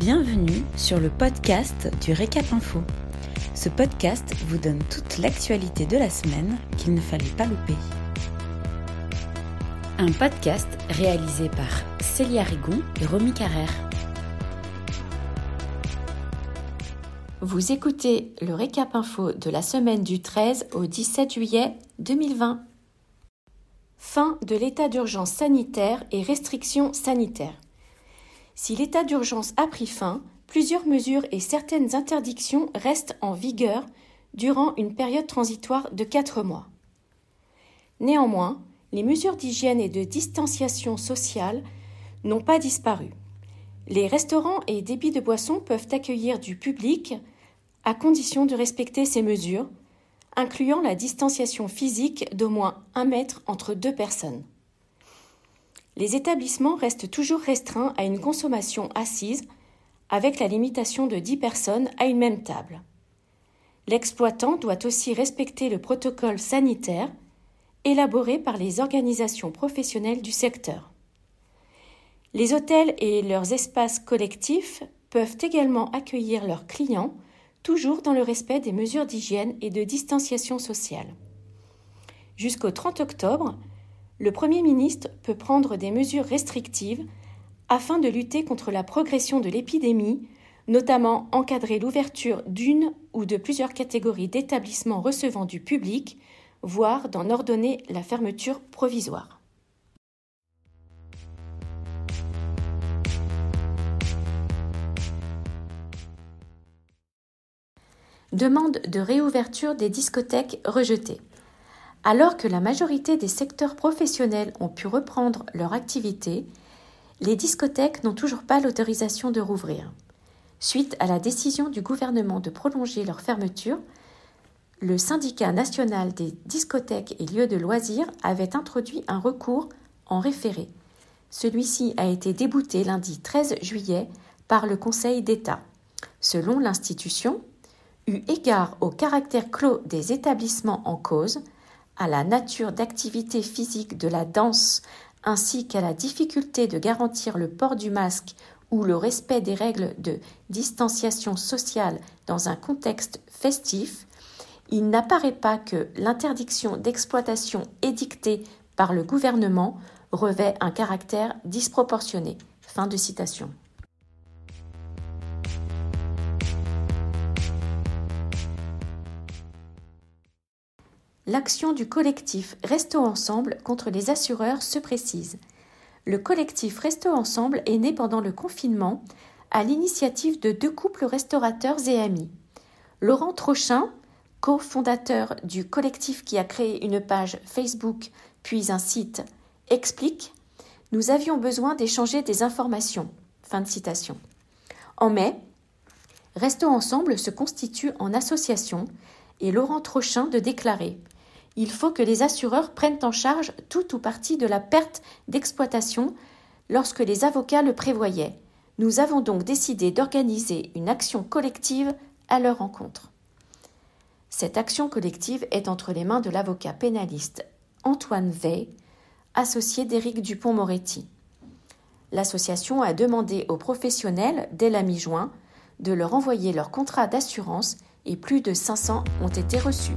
Bienvenue sur le podcast du Récap Info. Ce podcast vous donne toute l'actualité de la semaine qu'il ne fallait pas louper. Un podcast réalisé par Célia Rigon et Romy Carrère. Vous écoutez le Récap Info de la semaine du 13 au 17 juillet 2020. Fin de l'état d'urgence sanitaire et restrictions sanitaires. Si l'état d'urgence a pris fin, plusieurs mesures et certaines interdictions restent en vigueur durant une période transitoire de quatre mois. Néanmoins, les mesures d'hygiène et de distanciation sociale n'ont pas disparu. Les restaurants et débits de boissons peuvent accueillir du public à condition de respecter ces mesures, incluant la distanciation physique d'au moins un mètre entre deux personnes les établissements restent toujours restreints à une consommation assise, avec la limitation de 10 personnes à une même table. L'exploitant doit aussi respecter le protocole sanitaire élaboré par les organisations professionnelles du secteur. Les hôtels et leurs espaces collectifs peuvent également accueillir leurs clients, toujours dans le respect des mesures d'hygiène et de distanciation sociale. Jusqu'au 30 octobre, le Premier ministre peut prendre des mesures restrictives afin de lutter contre la progression de l'épidémie, notamment encadrer l'ouverture d'une ou de plusieurs catégories d'établissements recevant du public, voire d'en ordonner la fermeture provisoire. Demande de réouverture des discothèques rejetées. Alors que la majorité des secteurs professionnels ont pu reprendre leur activité, les discothèques n'ont toujours pas l'autorisation de rouvrir. Suite à la décision du gouvernement de prolonger leur fermeture, le syndicat national des discothèques et lieux de loisirs avait introduit un recours en référé. Celui-ci a été débouté lundi 13 juillet par le Conseil d'État. Selon l'institution, eu égard au caractère clos des établissements en cause, à la nature d'activité physique de la danse ainsi qu'à la difficulté de garantir le port du masque ou le respect des règles de distanciation sociale dans un contexte festif, il n'apparaît pas que l'interdiction d'exploitation édictée par le gouvernement revêt un caractère disproportionné. Fin de citation. L'action du collectif Restons ensemble contre les assureurs se précise. Le collectif Restons ensemble est né pendant le confinement à l'initiative de deux couples restaurateurs et amis. Laurent Trochin, cofondateur du collectif qui a créé une page Facebook puis un site, explique Nous avions besoin d'échanger des informations. Fin de citation. En mai, Restons ensemble se constitue en association et Laurent Trochin de déclarer il faut que les assureurs prennent en charge tout ou partie de la perte d'exploitation lorsque les avocats le prévoyaient. Nous avons donc décidé d'organiser une action collective à leur rencontre. Cette action collective est entre les mains de l'avocat pénaliste Antoine Vey, associé d'Éric Dupont-Moretti. L'association a demandé aux professionnels, dès la mi-juin, de leur envoyer leur contrat d'assurance et plus de 500 ont été reçus.